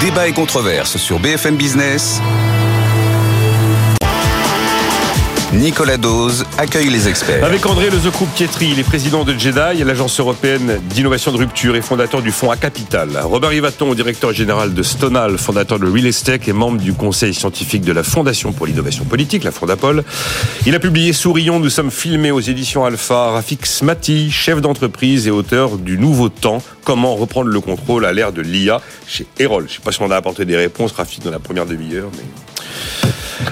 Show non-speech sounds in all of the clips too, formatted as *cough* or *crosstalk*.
Débat et controverse sur BFM Business. Nicolas Dose accueille les experts. Avec André Lezecroup-Pietri, il est président de JEDI, l'agence européenne d'innovation de rupture et fondateur du fonds A Capital. Robert Rivaton, directeur général de Stonal, fondateur de Real Estate et membre du conseil scientifique de la Fondation pour l'innovation politique, la Fondapol. Il a publié Sourions, nous sommes filmés aux éditions Alpha. Rafik Smati, chef d'entreprise et auteur du Nouveau Temps, comment reprendre le contrôle à l'ère de l'IA chez Erol. Je ne sais pas si on a apporté des réponses, Rafik, dans la première demi-heure, mais...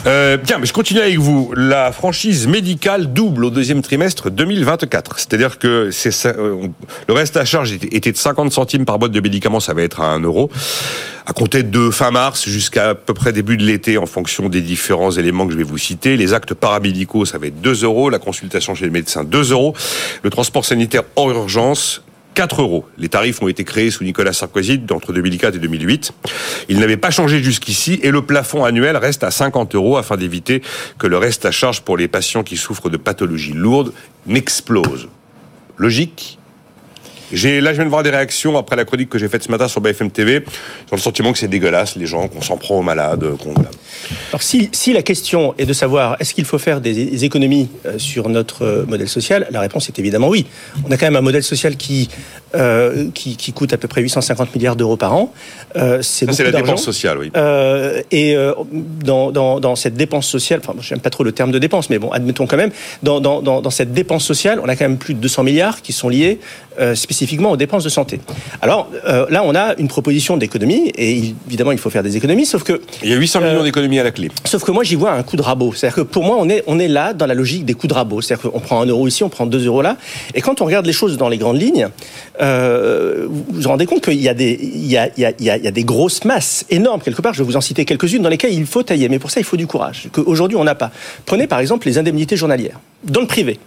Euh, bien, mais je continue avec vous. La franchise médicale double au deuxième trimestre 2024. C'est-à-dire que c'est euh, le reste à charge était de 50 centimes par boîte de médicaments, ça va être à 1 euro. À compter de fin mars jusqu'à à peu près début de l'été, en fonction des différents éléments que je vais vous citer. Les actes paramédicaux, ça va être 2 euros. La consultation chez le médecin, 2 euros. Le transport sanitaire hors urgence, 4 euros. Les tarifs ont été créés sous Nicolas Sarkozy entre 2004 et 2008. Ils n'avaient pas changé jusqu'ici et le plafond annuel reste à 50 euros afin d'éviter que le reste à charge pour les patients qui souffrent de pathologies lourdes n'explose. Logique? Là, je viens de voir des réactions après la chronique que j'ai faite ce matin sur BFM TV, sur le sentiment que c'est dégueulasse, les gens, qu'on s'en prend aux malades, qu'on... Alors, si, si la question est de savoir est-ce qu'il faut faire des économies euh, sur notre euh, modèle social, la réponse est évidemment oui. On a quand même un modèle social qui, euh, qui, qui, coûte à peu près 850 milliards d'euros par an. Euh, c'est la dépense sociale, oui. Euh, et euh, dans, dans, dans, cette dépense sociale, enfin, j'aime pas trop le terme de dépense, mais bon, admettons quand même, dans, cette dépense sociale, on a quand même plus de 200 milliards qui sont liés spécifiquement aux dépenses de santé. Alors là, on a une proposition d'économie, et évidemment, il faut faire des économies, sauf que... Il y a 800 millions d'économies à la clé. Sauf que moi, j'y vois un coup de rabot. C'est-à-dire que pour moi, on est, on est là dans la logique des coups de rabot. C'est-à-dire qu'on prend un euro ici, on prend deux euros là, et quand on regarde les choses dans les grandes lignes, euh, vous vous rendez compte qu'il y, a des, il y, a, il, y a, il y a des grosses masses énormes, quelque part, je vais vous en citer quelques-unes, dans lesquelles il faut tailler. Mais pour ça, il faut du courage, qu'aujourd'hui, on n'a pas. Prenez par exemple les indemnités journalières. Dans le privé,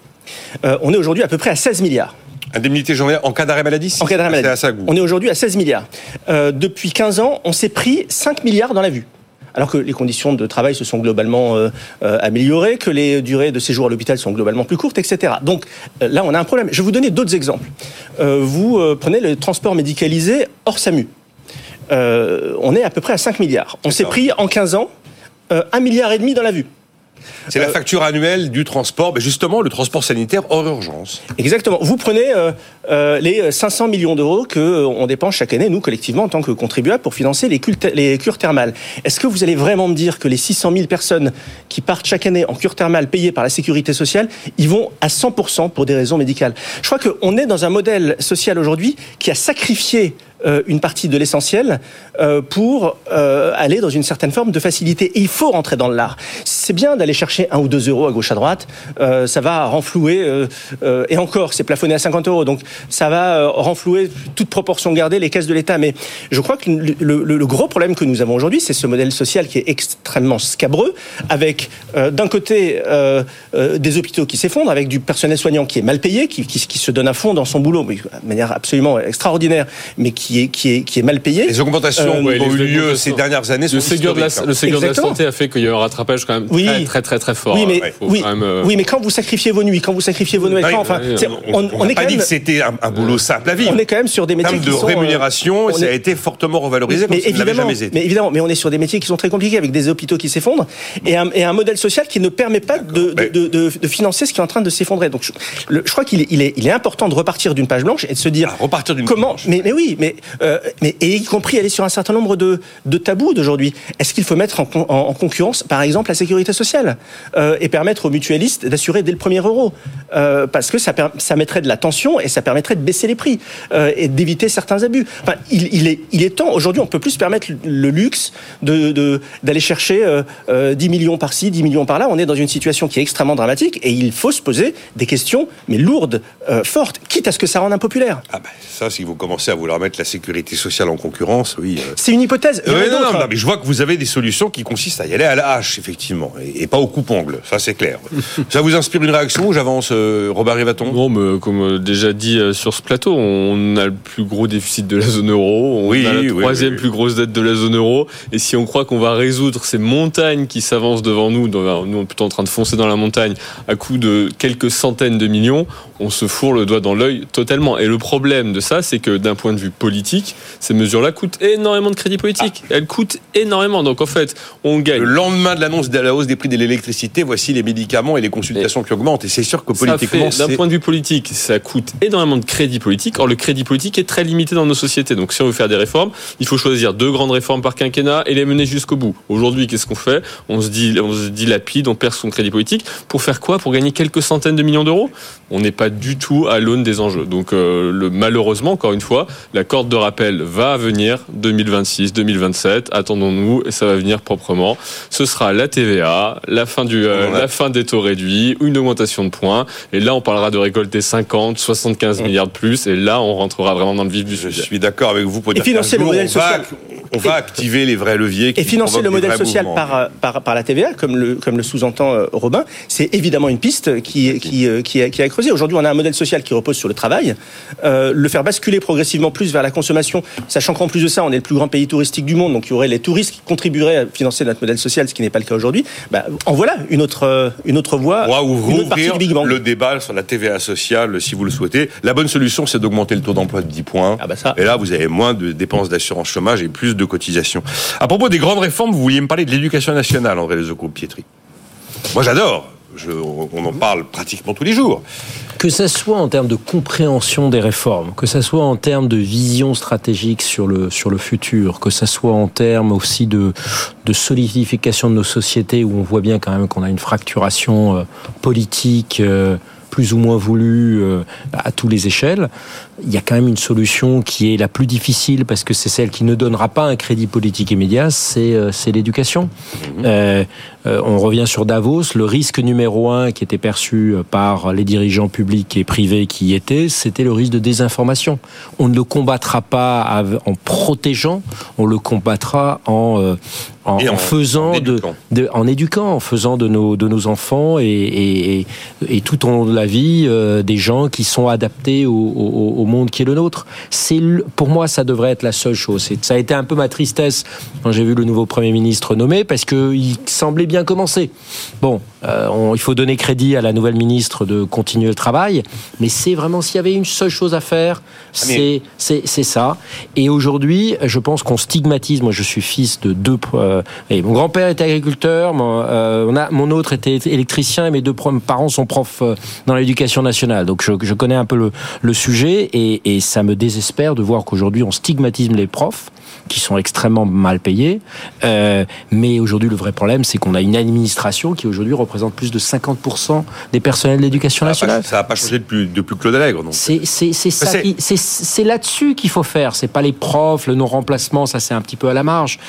euh, on est aujourd'hui à peu près à 16 milliards. Indemnité journalière en cas d'arrêt maladie En cas d'arrêt maladie. On est aujourd'hui à 16 milliards. Euh, depuis 15 ans, on s'est pris 5 milliards dans la vue alors que les conditions de travail se sont globalement euh, euh, améliorées, que les durées de séjour à l'hôpital sont globalement plus courtes, etc. Donc euh, là, on a un problème. Je vais vous donner d'autres exemples. vous prenez le transport médicalisé hors SAMU. on est à peu près à 5 milliards. On s'est pris en 15 ans 1 milliard et demi dans la vue. C'est la facture annuelle du transport, mais justement le transport sanitaire hors urgence. Exactement. Vous prenez euh, euh, les 500 millions d'euros que euh, on dépense chaque année, nous collectivement en tant que contribuables, pour financer les, les cures thermales. Est-ce que vous allez vraiment me dire que les 600 000 personnes qui partent chaque année en cure thermale payées par la sécurité sociale, ils vont à 100% pour des raisons médicales? Je crois qu'on est dans un modèle social aujourd'hui qui a sacrifié euh, une partie de l'essentiel euh, pour euh, aller dans une certaine forme de facilité. Et il faut rentrer dans l'art. C'est bien d'aller chercher un ou deux euros à gauche à droite. ça va renflouer, et encore, c'est plafonné à 50 euros. Donc ça va renflouer, toute proportion gardée, les caisses de l'État. Mais je crois que le, gros problème que nous avons aujourd'hui, c'est ce modèle social qui est extrêmement scabreux, avec d'un côté des hôpitaux qui s'effondrent, avec du personnel soignant qui est mal payé, qui, se donne à fond dans son boulot, de manière absolument extraordinaire, mais qui qui est, qui est, mal payé. Les augmentations euh, ont eu lieu ces dernières années. Le Ségur, de la, le Ségur de la santé a fait qu'il y a eu un rattrapage quand même très, très, très, fort. Oui, mais, oui, euh, oui, mais quand vous sacrifiez vos nuits, quand vous sacrifiez vos nuits, enfin, on, on, est pas dit que c'était un, boulot simple à vivre. On est quand même sur des métiers en termes de rémunération, euh, ça a été fortement revalorisé mais comme évidemment, jamais été. Mais évidemment, mais on est sur des métiers qui sont très compliqués, avec des hôpitaux qui s'effondrent et un, et un modèle social qui ne permet pas de, de, de, financer ce qui est en train de s'effondrer. Donc, je, crois qu'il est, il est, il est important de repartir d'une page blanche et de se dire repartir d'une comment. Mais, mais oui, mais mais et y compris aller sur un certain nombre de, tabous d'aujourd'hui. Est-ce qu'il faut mettre en, en, concurrence, par exemple, la sécurité sociale et permettre aux mutualistes d'assurer dès le premier euro? Parce que ça, mettrait de la tension et ça permettrait de baisser les prix et d'éviter certains abus. Enfin, il, est, temps. Aujourd'hui, on peut plus se permettre le luxe de d'aller chercher 10 millions par-ci, 10 millions par-là. On est dans une situation qui est extrêmement dramatique et il faut se poser des questions, mais lourdes, fortes, quitte à ce que ça rende impopulaire. Ah ben, ça, si vous commencez à vouloir mettre la sécurité sociale en concurrence, oui. Euh. C'est une hypothèse. non, non, mais je vois que vous avez des solutions qui consistent à y aller à la hache, effectivement, et, pas au coupe-ongle, ça c'est clair. *laughs* ça vous inspire une réaction ou j'avance, euh, Robert Rivaton? Non, mais comme euh, déjà dit sur ce plateau, on a le plus gros déficit de la zone euro, on oui, a la troisième plus grosse dette de la zone euro, et si on croit qu'on va résoudre ces montagnes qui s'avancent devant nous, nous on est plutôt en train de foncer dans la montagne à coup de quelques centaines de millions, on se fourre le doigt dans l'œil totalement. Et le problème de ça, c'est que d'un point de vue politique, ces mesures-là coûtent énormément de crédit politique. Elles coûtent énormément. Donc en fait, on gagne. Le lendemain de l'annonce de la hausse des prix de l'électricité, voici les médicaments et les consultations qui augmentent. Et c'est sûr que politiquement, d'un point de vue politique, ça coûte énormément de crédit politique. Or, le crédit politique est très limité dans nos sociétés. Donc si on veut faire des réformes, il faut choisir deux grandes réformes par quinquennat et les mener jusqu'au bout. Aujourd'hui, qu'est-ce qu'on fait? On se dit, on se dilapide, on perd son crédit politique pour faire quoi? Pour gagner quelques centaines de millions d'euros? On n'est pas du tout à l'aune des enjeux. Donc euh, le, malheureusement, encore une fois, la de rappel va venir 2026, 2027. Attendons-nous et ça va venir proprement. Ce sera la TVA, la fin du, euh, la fin des taux réduits, une augmentation de points. Et là, on parlera de récolter 50, 75 milliards de plus. Et là, on rentrera vraiment dans le vif du sujet. Je suis d'accord avec vous pour dire et financer le modèle social. On va activer les vrais leviers. Qui et financer le modèle social par, par, par, la TVA, comme le, comme le sous-entend euh, Robin, c'est évidemment une piste qui, qui, qui, a, qui a creusé. Aujourd'hui, on a un modèle social qui repose sur le travail. Euh, le faire basculer progressivement plus vers la consommation, sachant qu'en plus de ça, on est le plus grand pays touristique du monde, donc il y aurait les touristes qui contribueraient à financer notre modèle social, ce qui n'est pas le cas aujourd'hui. Bah, en voilà une autre, euh, une autre voie. On va ouvrir le débat sur la TVA sociale, si vous le souhaitez. La bonne solution, c'est d'augmenter le taux d'emploi de 10 points. Ah bah ça. Et là, vous avez moins de dépenses d'assurance chômage et plus de cotisations. À propos des grandes réformes, vous vouliez me parler de l'éducation nationale, André Lezoco-Pietri. Moi, j'adore. On en parle pratiquement tous les jours. Que ça soit en termes de compréhension des réformes, que ça soit en termes de vision stratégique sur le, sur le futur, que ça soit en termes aussi de, de solidification de nos sociétés où on voit bien quand même qu'on a une fracturation euh, politique, euh, plus ou moins voulu euh, à tous les échelles. Il y a quand même une solution qui est la plus difficile parce que c'est celle qui ne donnera pas un crédit politique immédiat, c'est euh, l'éducation. Mhm. Euh, on revient sur Davos. Le risque numéro un qui était perçu par les dirigeants publics et privés qui y étaient, c'était le risque de désinformation. On ne le combattra pas en protégeant, on le combattra en, en, faisant de, en éduquant, en faisant de nos de nos enfants et, et, et tout au long de la vie euh, des gens qui sont adaptés au, au, au, monde qui est le nôtre. C'est pour moi ça devrait être la seule chose. Ça a été un peu ma tristesse quand j'ai vu le nouveau premier ministre nommé parce que il semblait bien commencer. Bon, euh, on, il faut donner crédit à la nouvelle ministre de continuer le travail, mais c'est vraiment s'il y avait une seule chose à faire, ah, c'est c'est ça. Et aujourd'hui, je pense qu'on stigmatise. Moi, je suis fils de deux. Euh, et mon grand-père était agriculteur, mon, euh, on a, mon autre était électricien et mes deux parents sont profs euh, dans l'éducation nationale. Donc je, je, connais un peu le, le sujet et, et ça me désespère de voir qu'aujourd'hui on stigmatise les profs qui sont extrêmement mal payés. Euh, mais aujourd'hui, le vrai problème, c'est qu'on a une administration qui aujourd'hui représente plus de 50% des personnels de l'éducation nationale. ça n'a pas changé depuis, depuis Claude Allègre. C'est c'est là-dessus qu'il faut faire. C'est pas les profs, le non-remplacement, ça c'est un petit peu à la marge.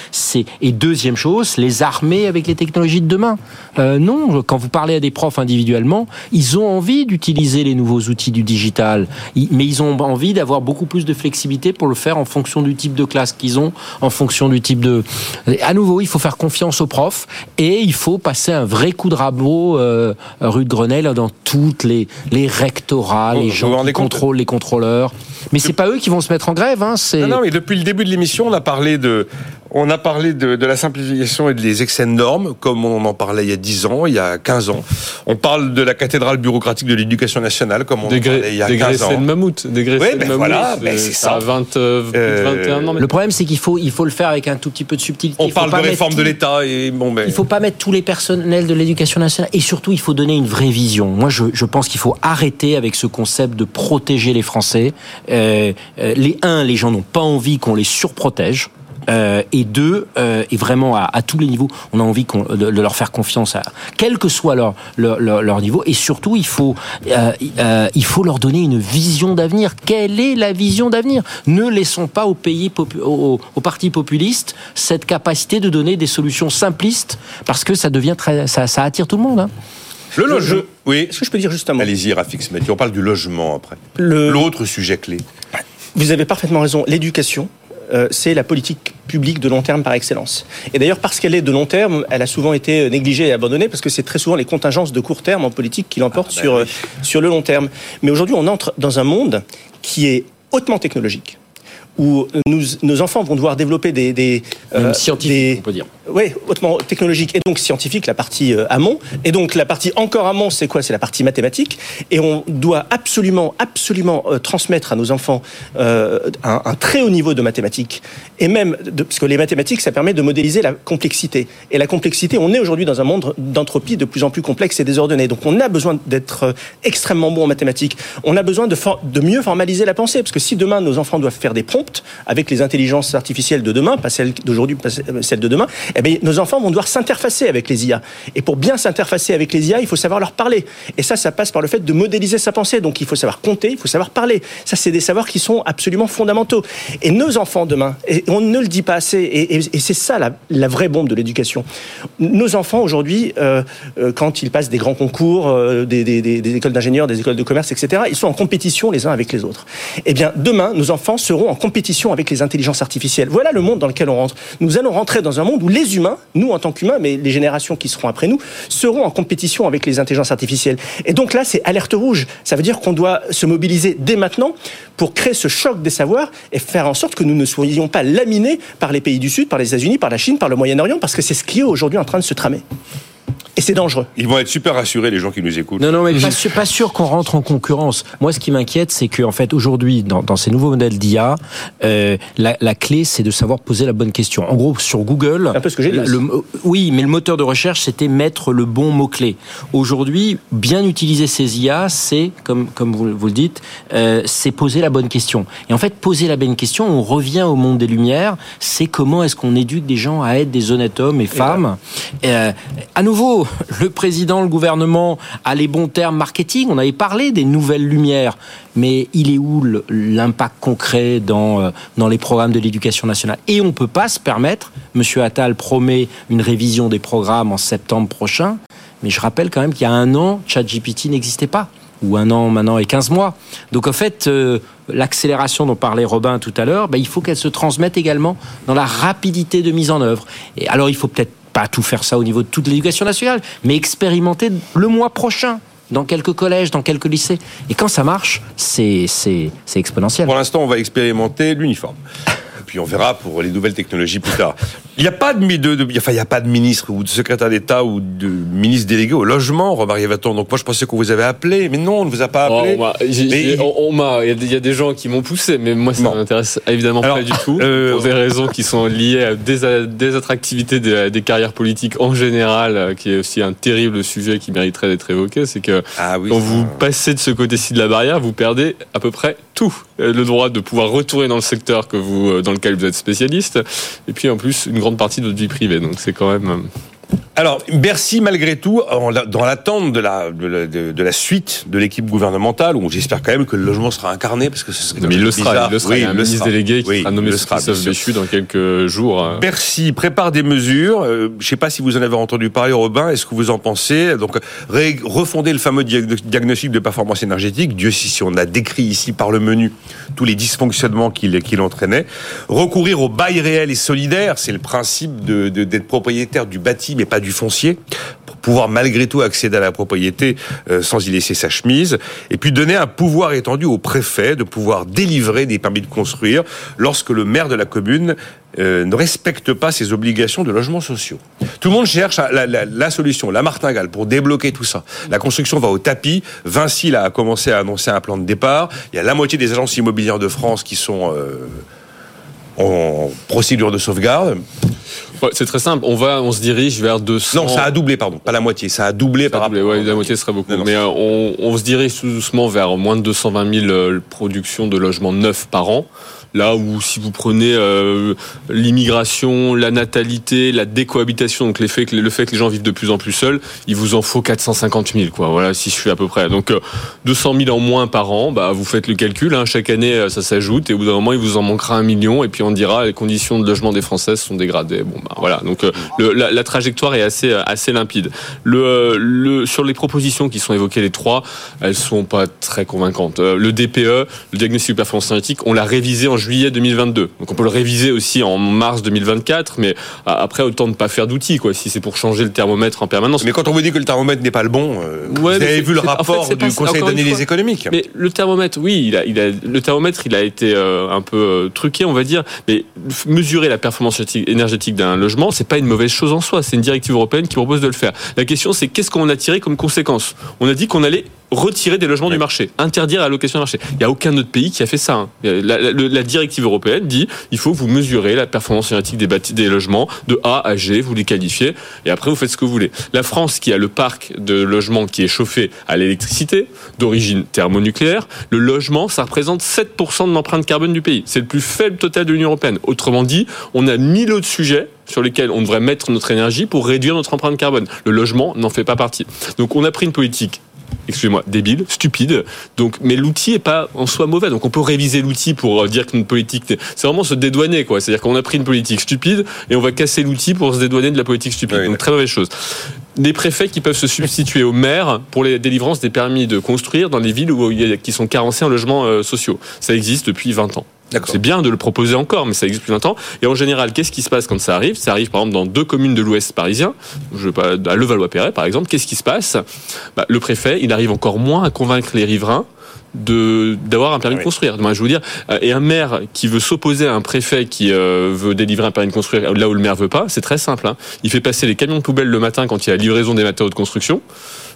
Et deuxième chose, les armées avec les technologies de demain. Euh, non, quand vous parlez à des profs individuellement, ils ont envie d'utiliser les nouveaux outils du digital, mais ils ont envie d'avoir beaucoup plus de flexibilité pour le faire en fonction du type de classe qu'ils ont en fonction du type de. À nouveau, il faut faire confiance aux profs et il faut passer un vrai coup de rabot euh, rue de Grenelle dans toutes les les rectorats, les gens qui contrôlent les contrôleurs. Mais c'est pas eux qui vont se mettre en grève. Hein, non, non, mais depuis le début de l'émission, on a parlé de On a parlé de, de, la simplification et des excès de normes, comme on en parlait il y a 10 ans, il y a 15 ans. On parle de la cathédrale bureaucratique de l'éducation nationale, comme on en parlait il y a 15 ans. de mammouth. Dégraisser ouais, ben mammouth. Voilà, ben c'est ça. 20, euh, 21 ans. Le problème, c'est qu'il faut, il faut le faire avec un tout petit peu de subtilité. On parle de réforme de l'État et bon, ben... Il faut pas mettre tous les personnels de l'éducation nationale et surtout, il faut donner une vraie vision. Moi, je, je pense qu'il faut arrêter avec ce concept de protéger les Français. Euh, les un, les gens n'ont pas envie qu'on les surprotège. Euh, et deux, euh, et vraiment à, à, tous les niveaux, on a envie de, de, leur faire confiance, à, quel que soit leur, leur, leur, leur niveau. Et surtout, il faut, euh, euh il faut leur donner une vision d'avenir. Quelle est la vision d'avenir? Ne laissons pas aux pays, aux, aux partis populistes cette capacité de donner des solutions simplistes, parce que ça devient très, ça, ça attire tout le monde. Hein. Le logement. Oui. Est-ce que je peux dire justement Allez-y, Rafik Smeti. On parle du logement après. L'autre le... sujet clé. Vous avez parfaitement raison. L'éducation, euh, c'est la politique publique de long terme par excellence. Et d'ailleurs, parce qu'elle est de long terme, elle a souvent été négligée et abandonnée, parce que c'est très souvent les contingences de court terme en politique qui l'emportent ah, bah sur, oui. sur le long terme. Mais aujourd'hui, on entre dans un monde qui est hautement technologique où nous, nos enfants vont devoir développer des, des euh, scientifiques, on peut dire. Oui, hautement technologique et donc scientifique, la partie euh, amont. Et donc la partie encore amont, c'est quoi? C'est la partie mathématique. Et on doit absolument, absolument euh, transmettre à nos enfants un, un, très haut niveau de mathématiques. Et même, de, parce que les mathématiques, ça permet de modéliser la complexité. Et la complexité, on est aujourd'hui dans un monde d'entropie de plus en plus complexe et désordonné. Donc on a besoin d'être extrêmement bon en mathématiques. On a besoin de, de mieux formaliser la pensée. Parce que si demain nos enfants doivent faire des prompts avec les intelligences artificielles de demain, pas celles d'aujourd'hui, pas celles de demain, eh bien, nos enfants vont devoir s'interfacer avec les IA. Et pour bien s'interfacer avec les IA, il faut savoir leur parler. Et ça, ça passe par le fait de modéliser sa pensée. Donc il faut savoir compter, il faut savoir parler. Ça, c'est des savoirs qui sont absolument fondamentaux. Et nos enfants demain, et on ne le dit pas assez, et, c'est ça la, vraie bombe de l'éducation. Nos enfants aujourd'hui, euh, euh, quand ils passent des grands concours, euh, des écoles d'ingénieurs, des écoles de commerce, etc., ils sont en compétition les uns avec les autres. Eh bien, demain, nos enfants seront en compétition avec les intelligences artificielles. Voilà le monde dans lequel on rentre. Nous allons rentrer dans un monde où les humains, nous en tant qu'humains, mais les générations qui seront après nous, seront en compétition avec les intelligences artificielles. Et donc là, c'est alerte rouge. Ça veut dire qu'on doit se mobiliser dès maintenant pour créer ce choc des savoirs et faire en sorte que nous ne soyons pas laminés par les pays du Sud, par les États-Unis, par la Chine, par le Moyen-Orient, parce que c'est ce qui est aujourd'hui en train de se tramer. Et c'est dangereux. Ils vont être super rassurés, les gens qui nous écoutent. Non, non, mais pas sûr, pas sûr qu'on rentre en concurrence. Moi, ce qui m'inquiète, c'est qu'en fait, aujourd'hui, dans, dans, ces nouveaux modèles d'IA, euh, la, la, clé, c'est de savoir poser la bonne question. En gros, sur Google, un peu ce que j'ai dit. Le, oui, mais le moteur de recherche, c'était mettre le bon mot clé. Aujourd'hui, bien utiliser ces IA, c'est comme comme vous, vous le dites, euh, c'est poser la bonne question. Et en fait, poser la bonne question, on revient au monde des lumières. C'est comment est-ce qu'on éduque des gens à être des honnêtes hommes et femmes. Et euh, à nouveau *laughs* le président, le gouvernement a les bons termes marketing. On avait parlé des nouvelles lumières, mais il est où l'impact concret dans, dans les programmes de l'éducation nationale? Et on ne peut pas se permettre, Monsieur Attal promet une révision des programmes en septembre prochain, mais je rappelle quand même qu'il y a un an, ChatGPT n'existait pas ou un an maintenant et 15 mois. Donc en fait, euh, l'accélération dont parlait Robin tout à l'heure, ben, il faut qu'elle se transmette également dans la rapidité de mise en œuvre. Et alors il faut peut-être pas tout faire ça au niveau de toute l'éducation nationale, mais expérimenter le mois prochain dans quelques collèges, dans quelques lycées. Et quand ça marche, c'est exponentiel. Pour l'instant, on va expérimenter l'uniforme. Puis on verra pour les nouvelles technologies plus tard. Il n'y a pas de, de, de, enfin, il y a pas de ministre ou de secrétaire d'État ou de ministre délégué au logement, Robert Vaton. Donc moi, je pensais qu'on vous avait appelé, mais non, on ne vous a pas appelé. Oh, on m'a, il y, a des gens qui m'ont poussé, mais moi, ça m'intéresse évidemment Alors, pas du tout euh... pour des raisons qui sont liées à des, des attractivités des, des, carrières politiques en général, euh, qui est aussi un terrible sujet qui mériterait d'être évoqué. C'est que ah, oui, quand ça... vous passez de ce côté-ci de la barrière, vous perdez à peu près tout le droit de pouvoir retourner dans le secteur que vous, euh, dans vous êtes spécialiste, et puis en plus une grande partie de votre vie privée. Donc c'est quand même euh, alors, Bercy, malgré tout, dans l'attente de la, de, la, de la suite de l'équipe gouvernementale, où j'espère quand même que le logement sera incarné, parce que ce serait Mais il le sera, il le sera. Oui, il y a un ministre délégué qui oui, sera nommé Christophe Béchu dans quelques jours. hein. Bercy prépare des mesures. Euh, je ne sais pas si vous en avez entendu parler, Robin. Est-ce que vous en pensez? Donc, refonder le fameux diagnostic de performance énergétique. Dieu sait si on a décrit ici par le menu tous les dysfonctionnements qu'il qu entraînait. Recourir au bail réel et solidaire, c'est le principe d'être de, propriétaire du bâti, pas du foncier pouvoir malgré tout accéder à la propriété euh, sans y laisser sa chemise, et puis donner un pouvoir étendu au préfet de pouvoir délivrer des permis de construire lorsque le maire de la commune euh, ne respecte pas ses obligations de logements sociaux. Tout le monde cherche la, solution, la martingale, pour débloquer tout ça. La construction va au tapis. Vinci a commencé à annoncer un plan de départ. Il y a la moitié des agences immobilières de France qui sont euh, en procédure de sauvegarde. C'est très simple. On va, on se dirige vers 200. Non, ça a doublé, pardon, pas la moitié. Ça a doublé ça par a doublé, rapport. ouais, la moitié serait beaucoup. Non, non, Mais euh, on, on se dirige tout doucement vers moins de 220 000 euh, productions de logements neufs par an. Là où si vous prenez euh, l'immigration, la natalité, la décohabitation, donc les faits que, le fait que les gens vivent de plus en plus seuls, il vous en faut 450 000, quoi. Voilà, si je suis à peu près. Donc euh, 200 000 en moins par an, bah vous faites le calcul. Hein, chaque année, euh, ça s'ajoute et au bout d'un moment, il vous en manquera un million et puis on dira les conditions de logement des Françaises sont dégradées. Bon, bah voilà. Donc euh, le, la, la, trajectoire est assez assez limpide. Le, euh, le sur les propositions qui sont évoquées les trois, elles sont pas très convaincantes. Euh, le DPE, le diagnostic de performance énergétique, on l'a révisé en juillet 2022. Donc on peut le réviser aussi en mars 2024, mais après autant ne pas faire d'outils quoi. Si c'est pour changer le thermomètre en permanence. Mais quand on vous dit que le thermomètre n'est pas le bon, euh, Ouais, vous avez vu le en rapport fait, du Conseil d'analyse économique. Mais le thermomètre, oui, il a, il a, le thermomètre, il a été euh, un peu euh, truqué, on va dire. Mais mesurer la performance énergétique d'un logement, c'est pas une mauvaise chose en soi. C'est une directive européenne qui propose de le faire. La question, c'est qu'est-ce qu'on a tiré comme conséquence? On a dit qu'on allait retirer des logements du marché, interdire la location du marché. Il n'y a aucun autre pays qui a fait ça. hein. La, la- la- la directive européenne dit il faut que vous mesurez la performance énergétique des, des logements de A à G, vous les qualifiez, et après vous faites ce que vous voulez. La France, qui a le parc de logements qui est chauffé à l'électricité, d'origine thermonucléaire, le logement, ça représente 7% de l'empreinte carbone du pays. C'est le plus faible total de l'Union européenne. Autrement dit, on a mille autres sujets sur lesquels on devrait mettre notre énergie pour réduire notre empreinte carbone. Le logement n'en fait pas partie. Donc on a pris une politique excusez-moi, débile, stupide. Donc, mais l'outil est pas en soi mauvais. Donc, on peut réviser l'outil pour euh, dire que notre politique, c'est vraiment se dédouaner, quoi. C'est-à-dire qu'on a pris une politique stupide et on va casser l'outil pour se dédouaner de la politique stupide. Oui, Donc, très mauvaise chose. Des préfets qui peuvent se substituer aux maires pour les délivrances des permis de construire dans les villes où il y a, qui sont carencées en logements euh, sociaux. Ça existe depuis 20 ans. C'est bien de le proposer encore, mais ça existe depuis longtemps. Et en général, qu'est-ce qui se passe quand ça arrive? Ça arrive par exemple dans deux communes de l'Ouest parisien, je vais pas, à Levallois-Perret par exemple. Qu'est-ce qui se passe? Bah, Le préfet, il arrive encore moins à convaincre les riverains de d'avoir un permis Oui. de construire. Moi, je veux dire, euh, et un maire qui veut s'opposer à un préfet qui euh, veut délivrer un permis de construire là où le maire veut pas, c'est très simple. hein. Il fait passer les camions de poubelle le matin quand il y a livraison des matériaux de construction.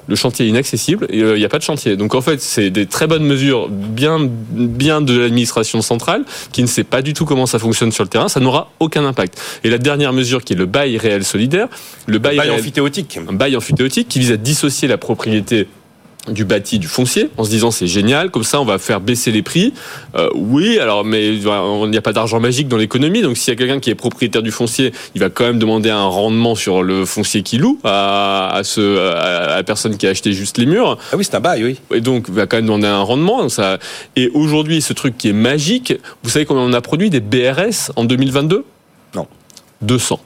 Le chantier est inaccessible et euh, il n'y a pas de chantier. Donc en fait, c'est des très bonnes mesures, bien, bien de l'administration centrale, qui ne sait pas du tout comment ça fonctionne sur le terrain. Ça n'aura aucun impact. Et la dernière mesure, qui est le bail réel solidaire, le bail, Bail réel- amphithéotique. un bail amphithéotique qui vise à dissocier la propriété du bâti du foncier en se disant c'est génial comme ça on va faire baisser les prix Euh, oui alors mais il n'y a pas d'argent magique dans l'économie donc s'il y a quelqu'un qui est propriétaire du foncier il va quand même demander un rendement sur le foncier qu'il loue à, à, ce, à la personne qui a acheté juste les murs Ah oui, c'est un bail, oui. et donc il va quand même demander un rendement ça et aujourd'hui ce truc qui est magique vous savez combien on a produit des BRS en 2022 Non. 200 Ah.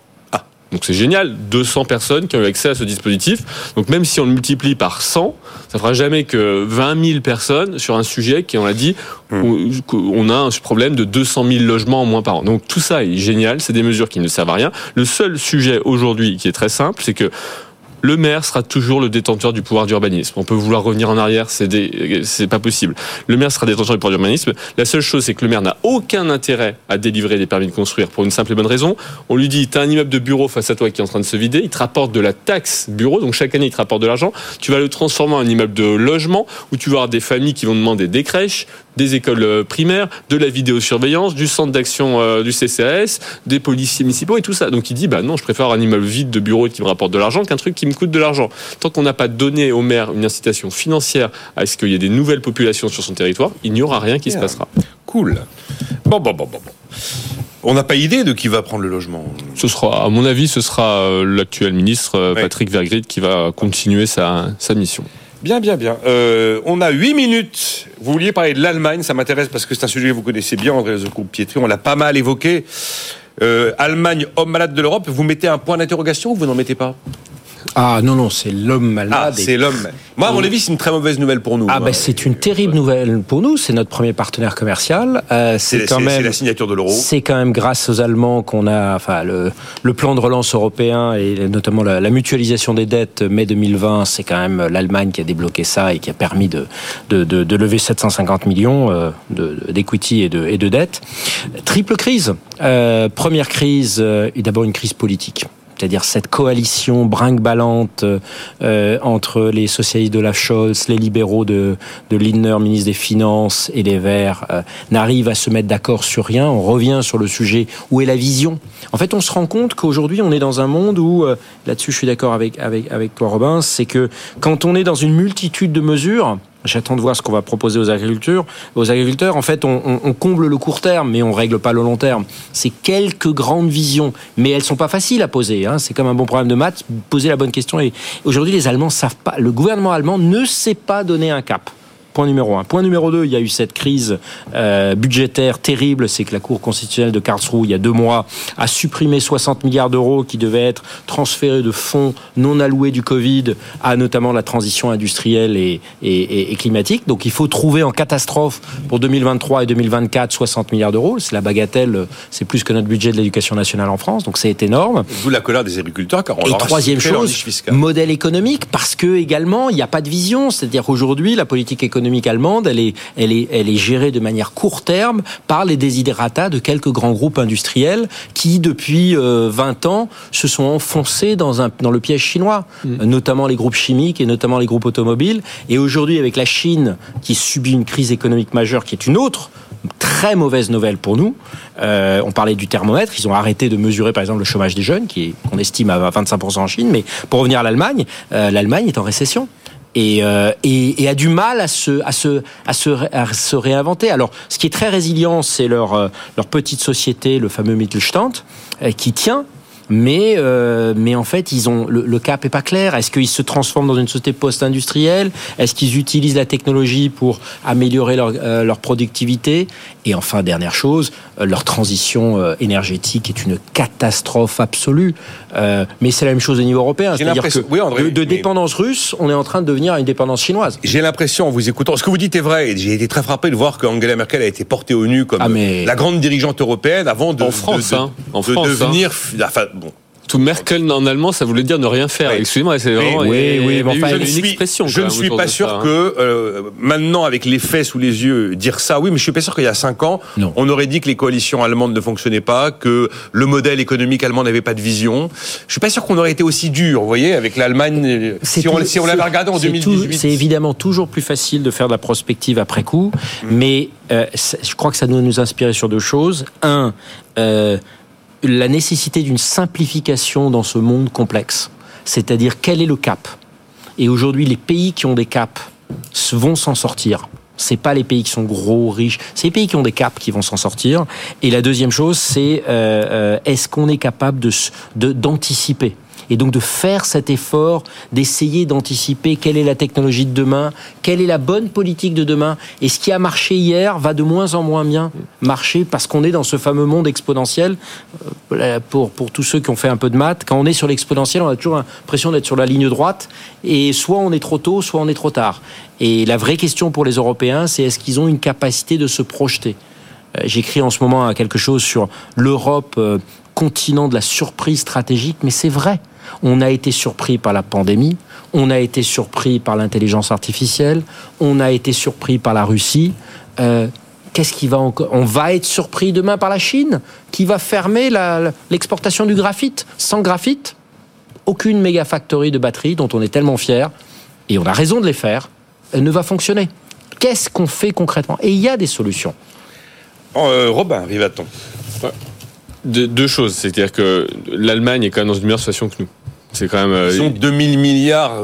Donc c'est génial, 200 personnes qui ont eu accès à ce dispositif. Donc même si on le multiplie par 100, ça fera jamais que 20 000 personnes sur un sujet qui, on l'a dit, Hmm. on- on a un problème de 200 000 logements en moins par an. Donc tout ça est génial, c'est des mesures qui ne servent à rien. Le seul sujet aujourd'hui qui est très simple, c'est que le maire sera toujours le détenteur du pouvoir d'urbanisme. On peut vouloir revenir en arrière, c'est des- pas possible. Le maire sera détenteur du pouvoir d'urbanisme. La seule chose, c'est que le maire n'a aucun intérêt à délivrer des permis de construire pour une simple et bonne raison. On lui dit, t'as un immeuble de bureau face à toi qui est en train de se vider, il te rapporte de la taxe bureau, donc chaque année il te rapporte de l'argent. Tu vas le transformer en immeuble de logement où tu vas avoir des familles qui vont demander des crèches, des écoles euh, primaires, de la vidéosurveillance, du centre d'action euh, du CCAS, des policiers municipaux et tout ça. Donc il dit bah non, je préfère un immeuble vide de bureau qui me rapporte de l'argent qu'un truc qui me coûte de l'argent. Tant qu'on n'a pas donné au maire une incitation financière à ce qu'il y ait des nouvelles populations sur son territoire, il n'y aura rien qui se passera. Cool. Bon, bon, bon, bon. bon. On n'a pas idée de qui va prendre le logement. Ce sera, à mon avis, ce sera euh, l'actuel ministre euh, Ouais. Patrick Vergrit qui va continuer sa, sa mission. Bien, bien, bien. Euh, on a huit minutes. Vous vouliez parler de l'Allemagne, ça m'intéresse parce que c'est un sujet que vous connaissez bien, André Pietri. On l'a pas mal évoqué. Euh, Allemagne, homme malade de l'Europe. Vous mettez un point d'interrogation ou vous n'en mettez pas? Ah non, non, c'est l'homme Ah, malade. et c'est l'homme. Moi, à mon avis, c'est une très mauvaise nouvelle pour nous. Ah hein. ben c'est une terrible nouvelle pour nous. C'est notre premier partenaire commercial. Euh, c'est quand même. la signature de l'euro. C'est quand même grâce aux Allemands qu'on a, enfin, le, le plan de relance européen et notamment la, la mutualisation des dettes mai 2020, c'est quand même l'Allemagne qui a débloqué ça et qui a permis de, de, de, de lever 750 millions euh, de- d'equity et de, et de dettes. Triple crise. Euh, première crise, et d'abord une crise politique c'est-à-dire cette coalition brinque-ballante euh, entre les socialistes de la Scholz, les libéraux de, de Lindner, ministre des Finances, et les Verts, euh, n'arrive à se mettre d'accord sur rien. On revient sur le sujet où est la vision? En fait, on se rend compte qu'aujourd'hui, on est dans un monde où, euh, là-dessus, je suis d'accord avec, avec, avec toi, Robin, c'est que quand on est dans une multitude de mesures, J'attends de voir ce qu'on va proposer aux agriculteurs. Aux agriculteurs, en fait, on, on- on comble le court terme, mais on règle pas le long terme. C'est quelques grandes visions, mais elles sont pas faciles à poser. Hein. C'est comme un bon problème de maths, poser la bonne question. Et aujourd'hui, les Allemands savent pas. Le gouvernement allemand ne sait pas donner un cap. Point numéro un. Point numéro deux, il y a eu cette crise euh, budgétaire terrible, c'est que la Cour constitutionnelle de Karlsruhe, il y a deux mois, a supprimé 60 milliards d'euros qui devaient être transférés de fonds non alloués du Covid à notamment la transition industrielle et, et- et- et climatique. Donc il faut trouver en catastrophe pour 2023 et 2024 60 milliards d'euros. C'est la bagatelle, c'est plus que notre budget de l'éducation nationale en France, donc c'est énorme. D'où la colère des agriculteurs, car on Et leur troisième chose, modèle économique, parce que également il n'y a pas de vision. C'est-à-dire qu'aujourd'hui, la politique économique allemande, elle est, elle est, elle est gérée de manière court terme par les desiderata de quelques grands groupes industriels qui, depuis euh, 20 ans, se sont enfoncés dans un dans le piège chinois, Euh, notamment les groupes chimiques et notamment les groupes automobiles. Et aujourd'hui, avec la Chine qui subit une crise économique majeure, qui est une autre très mauvaise nouvelle pour nous. Euh, on parlait du thermomètre, ils ont arrêté de mesurer par exemple le chômage des jeunes, qui est qu'on estime à 25% en Chine. Mais pour revenir à l'Allemagne, euh, l'Allemagne est en récession. Et, euh, et, et a du mal à se, à, se, à, se, à se réinventer. Alors, ce qui est très résilient, c'est leur, euh, leur petite société, le fameux Mittelstand, euh, qui tient. Mais, euh, mais en fait, ils ont le, le cap est pas clair. Est-ce qu'ils se transforment dans une société post-industrielle? Est-ce qu'ils utilisent la technologie pour améliorer leur, euh, leur productivité? Et enfin, dernière chose, leur transition énergétique est une catastrophe absolue. Euh, mais c'est la même chose au niveau européen. J'ai C'est-à-dire que l'impression- oui, André, de, de mais- dépendance russe, on est en train de devenir une dépendance chinoise. J'ai l'impression, en vous écoutant, ce que vous dites est vrai, et j'ai été très frappé de voir qu'Angela Merkel a été portée au nu comme Ah, mais- la grande dirigeante européenne avant de, En France, de, de- hein. En de France, devenir, enfin, bon, Tout Merkel en allemand, ça voulait dire ne rien faire. Oui. Excusez-moi, c'est vraiment. oui, oui, enfin, une suis- expression. je ne suis pas sûr ça, hein. que euh, maintenant, avec les faits sous les yeux, dire ça, oui, mais je suis pas sûr qu'il y a cinq ans, Non. on aurait dit que les coalitions allemandes ne fonctionnaient pas, que le modèle économique allemand n'avait pas de vision. Je suis pas sûr qu'on aurait été aussi dur, vous voyez, avec l'Allemagne. euh, C'est Si on, tout- si on l'avait regardé en c'est 2018. tout- C'est évidemment toujours plus facile de faire de la prospective après coup, Mm. mais euh, je crois que ça doit nous inspirer sur deux choses. Un, euh, la nécessité d'une simplification dans ce monde complexe, c'est-à-dire quel est le cap? Et aujourd'hui, les pays qui ont des caps vont s'en sortir. C'est pas les pays qui sont gros, riches, c'est les pays qui ont des caps qui vont s'en sortir. Et la deuxième chose, c'est euh, euh, est-ce qu'on est capable de- d'anticiper? Et donc de faire cet effort d'essayer d'anticiper quelle est la technologie de demain, quelle est la bonne politique de demain. Et ce qui a marché hier va de moins en moins bien marcher parce qu'on est dans ce fameux monde exponentiel. Euh, Pour, pour tous ceux qui ont fait un peu de maths, quand on est sur l'exponentiel, on a toujours l'impression d'être sur la ligne droite. Et soit on est trop tôt, soit on est trop tard. Et la vraie question pour les Européens, c'est est-ce qu'ils ont une capacité de se projeter? Euh, J'écris en ce moment quelque chose sur l'Europe, euh, continent de la surprise stratégique, mais c'est vrai. On a été surpris par la pandémie, on a été surpris par l'intelligence artificielle, on a été surpris par la Russie. Euh, On va être surpris demain par la Chine, qui va fermer l'exportation du graphite. Sans graphite, aucune méga factory de batteries dont on est tellement fier, et on a raison de les faire, euh, ne va fonctionner. Qu'est-ce qu'on fait concrètement? Et il y a des solutions. Euh, Robin, Rivaton. De- deux choses, c'est-à-dire que l'Allemagne est quand même dans une meilleure situation que nous. C'est quand même. euh, Ils ont 2000 milliards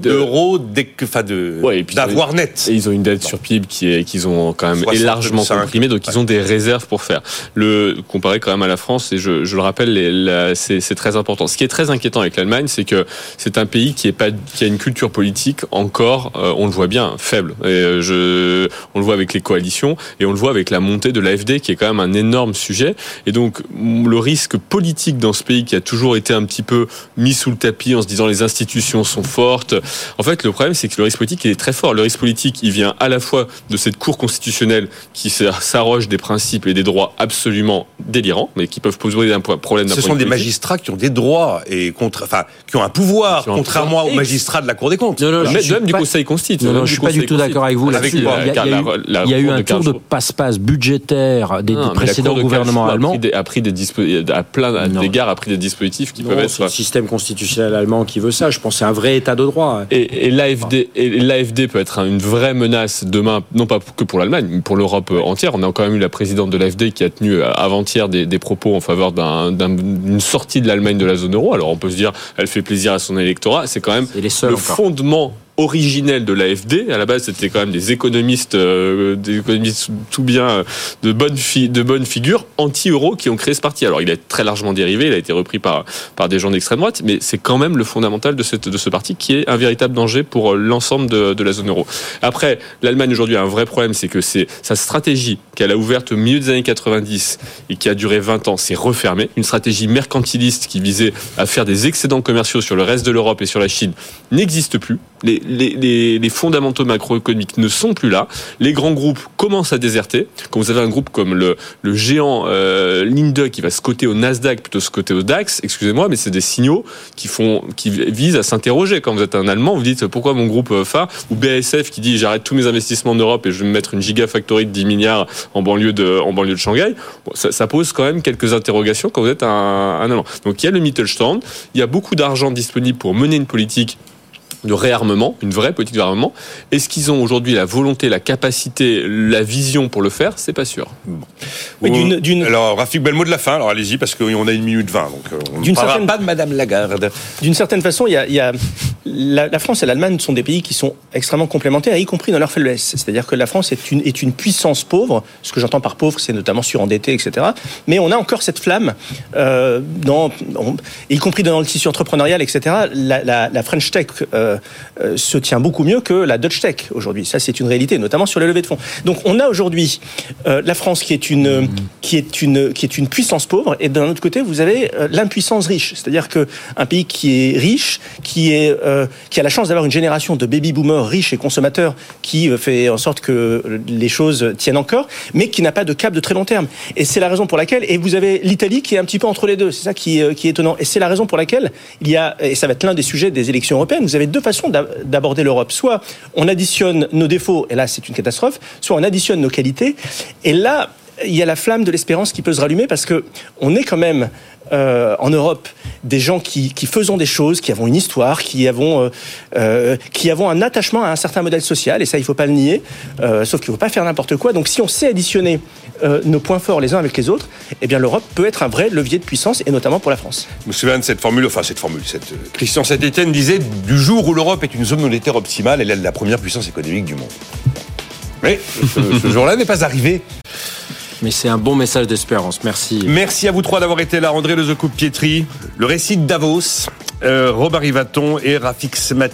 d'euros dès que, enfin de Ouais, d'avoir net. Et ils ont une dette sur PIB qui est qu'ils ont quand même 65. largement comprimée, donc ils ont des réserves pour faire. Le comparé quand même à la France, et je, je le rappelle, c'est très important. Ce qui est très inquiétant avec l'Allemagne, c'est que c'est un pays qui est pas qui a une culture politique encore, euh, on le voit bien, faible. Et euh, je, on le voit avec les coalitions et on le voit avec la montée de l'AFD, qui est quand même un énorme sujet. Et donc le risque politique dans ce pays qui a toujours été un petit peu mis sous le tapis en se disant les institutions sont fortes. En fait, le problème, c'est que le risque politique il est très fort. Le risque politique, il vient à la fois de cette Cour constitutionnelle qui s'arroge des principes et des droits absolument délirants, mais qui peuvent poser un problème Ce sont de des magistrats qui ont des droits et contre, enfin, qui ont un pouvoir, Qui ont un contrairement pouvoir aux magistrats de la Cour des comptes. Non, non, je Même, du pas- Conseil constitue. Non, non, je suis pas du tout d'accord avec vous Avec là-dessus. Il y a, il y a Car eu, la- la il y a eu Cour un de tour de passe-passe budgétaire des, précédents gouvernements allemands. A pris des, a pris des dispo- à plein d'égards a pris des dispositifs qui peuvent être le système constitutionnel allemand qui veut ça. Je pense que c'est un vrai état de droit. Et, et l'AFD, et l'AFD peut être une vraie menace demain, non pas que pour l'Allemagne, mais pour l'Europe entière. On a quand même eu la présidente de l'AFD qui a tenu avant-hier des, des propos en faveur d'un- d'un- d'une sortie de l'Allemagne de la zone euro. Alors on peut se dire, elle fait plaisir à son électorat. C'est quand même C'est les seuls le encore. fondement originel de l'AFD. À la base, c'était quand même des économistes, euh, des économistes tout bien euh, de bonne fi- de bonne figure, anti-euro, qui ont créé ce parti. Alors, il est très largement dérivé, il a été repris par par des gens d'extrême droite, mais c'est quand même le fondamental de cette de ce parti qui est un véritable danger pour euh, l'ensemble de, de la zone euro. Après, l'Allemagne aujourd'hui a un vrai problème, c'est que c'est sa stratégie qu'elle a ouverte au milieu des années 90 et qui a duré 20 ans, c'est refermé. Une stratégie mercantiliste qui visait à faire des excédents commerciaux sur le reste de l'Europe et sur la Chine n'existe plus. Les, fondamentaux macroéconomiques ne sont plus là. Les grands groupes commencent à déserter. Quand vous avez un groupe comme le, géant euh, Linde qui va se coter au Nasdaq plutôt se coter au DAX, excusez-moi, mais c'est des signaux qui font, qui visent à s'interroger. Quand vous êtes un Allemand, vous dites pourquoi mon groupe euh, phare? Ou BASF qui dit j'arrête tous mes investissements en Europe et je vais me mettre une gigafactory de 10 milliards en banlieue de, en banlieue de Shanghai. Ça pose quand même quelques interrogations quand vous êtes un, un Allemand. Donc il y a le Mittelstand, il y a beaucoup d'argent disponible pour mener une politique de réarmement, une vraie politique de réarmement. Est-ce qu'ils ont aujourd'hui la volonté, la capacité, la vision pour le faire? C'est pas sûr. Oui, d'une- d'une- Alors, Rafik, bel mot de la fin. Alors, allez-y, parce qu'on a une minute vingt. Donc, euh, on ne D'une parlera certaine- pas de Madame Lagarde. D'une certaine façon, il y a, il y a- la, la France et l'Allemagne sont des pays qui sont extrêmement complémentaires, y compris dans leur faiblesse. C'est-à-dire que la France est une, est une puissance pauvre. Ce que j'entends par pauvre, c'est notamment surendettée, etc. Mais on a encore cette flamme, euh, dans, on- y compris dans le tissu entrepreneurial, etc. La, la- la French Tech euh, se tient beaucoup mieux que la Dutch Tech aujourd'hui. Ça, c'est une réalité, notamment sur les levées de fonds. Donc, on a aujourd'hui euh, la France qui est une qui est une qui est une puissance pauvre, et d'un autre côté, vous avez euh, l'impuissance riche. C'est-à-dire que un pays qui est riche, qui est euh, qui a la chance d'avoir une génération de baby boomers riches et consommateurs qui euh, fait en sorte que les choses tiennent encore, mais qui n'a pas de cap de très long terme. Et c'est la raison pour laquelle, et vous avez l'Italie qui est un petit peu entre les deux. C'est ça qui, euh, qui est étonnant. Et c'est la raison pour laquelle il y a, et ça va être l'un des sujets des élections européennes, vous avez deux façons d'a- d'aborder l'Europe. Soit on additionne nos défauts, et là c'est une catastrophe, soit on additionne nos qualités, et là il y a la flamme de l'espérance qui peut se rallumer parce que on est quand même euh, en Europe des gens qui, qui faisons des choses, qui avons une histoire, qui avons, euh, euh, qui avons un attachement à un certain modèle social, et ça il faut pas le nier, euh, sauf qu'il faut pas faire n'importe quoi. Donc si on sait additionner euh, nos points forts les uns avec les autres, eh bien l'Europe peut être un vrai levier de puissance, et notamment pour la France. Je me souviens de cette formule, enfin cette formule, cette, Christian Saint-Etienne disait du jour où l'Europe est une zone monétaire optimale, elle est la première puissance économique du monde. Mais ce jour-là n'est pas arrivé. Mais c'est un bon message d'espérance. Merci. Merci à vous trois d'avoir été là. André Lezecoupe Pietri, le récit Davos, euh, Robert et Rafik Smati.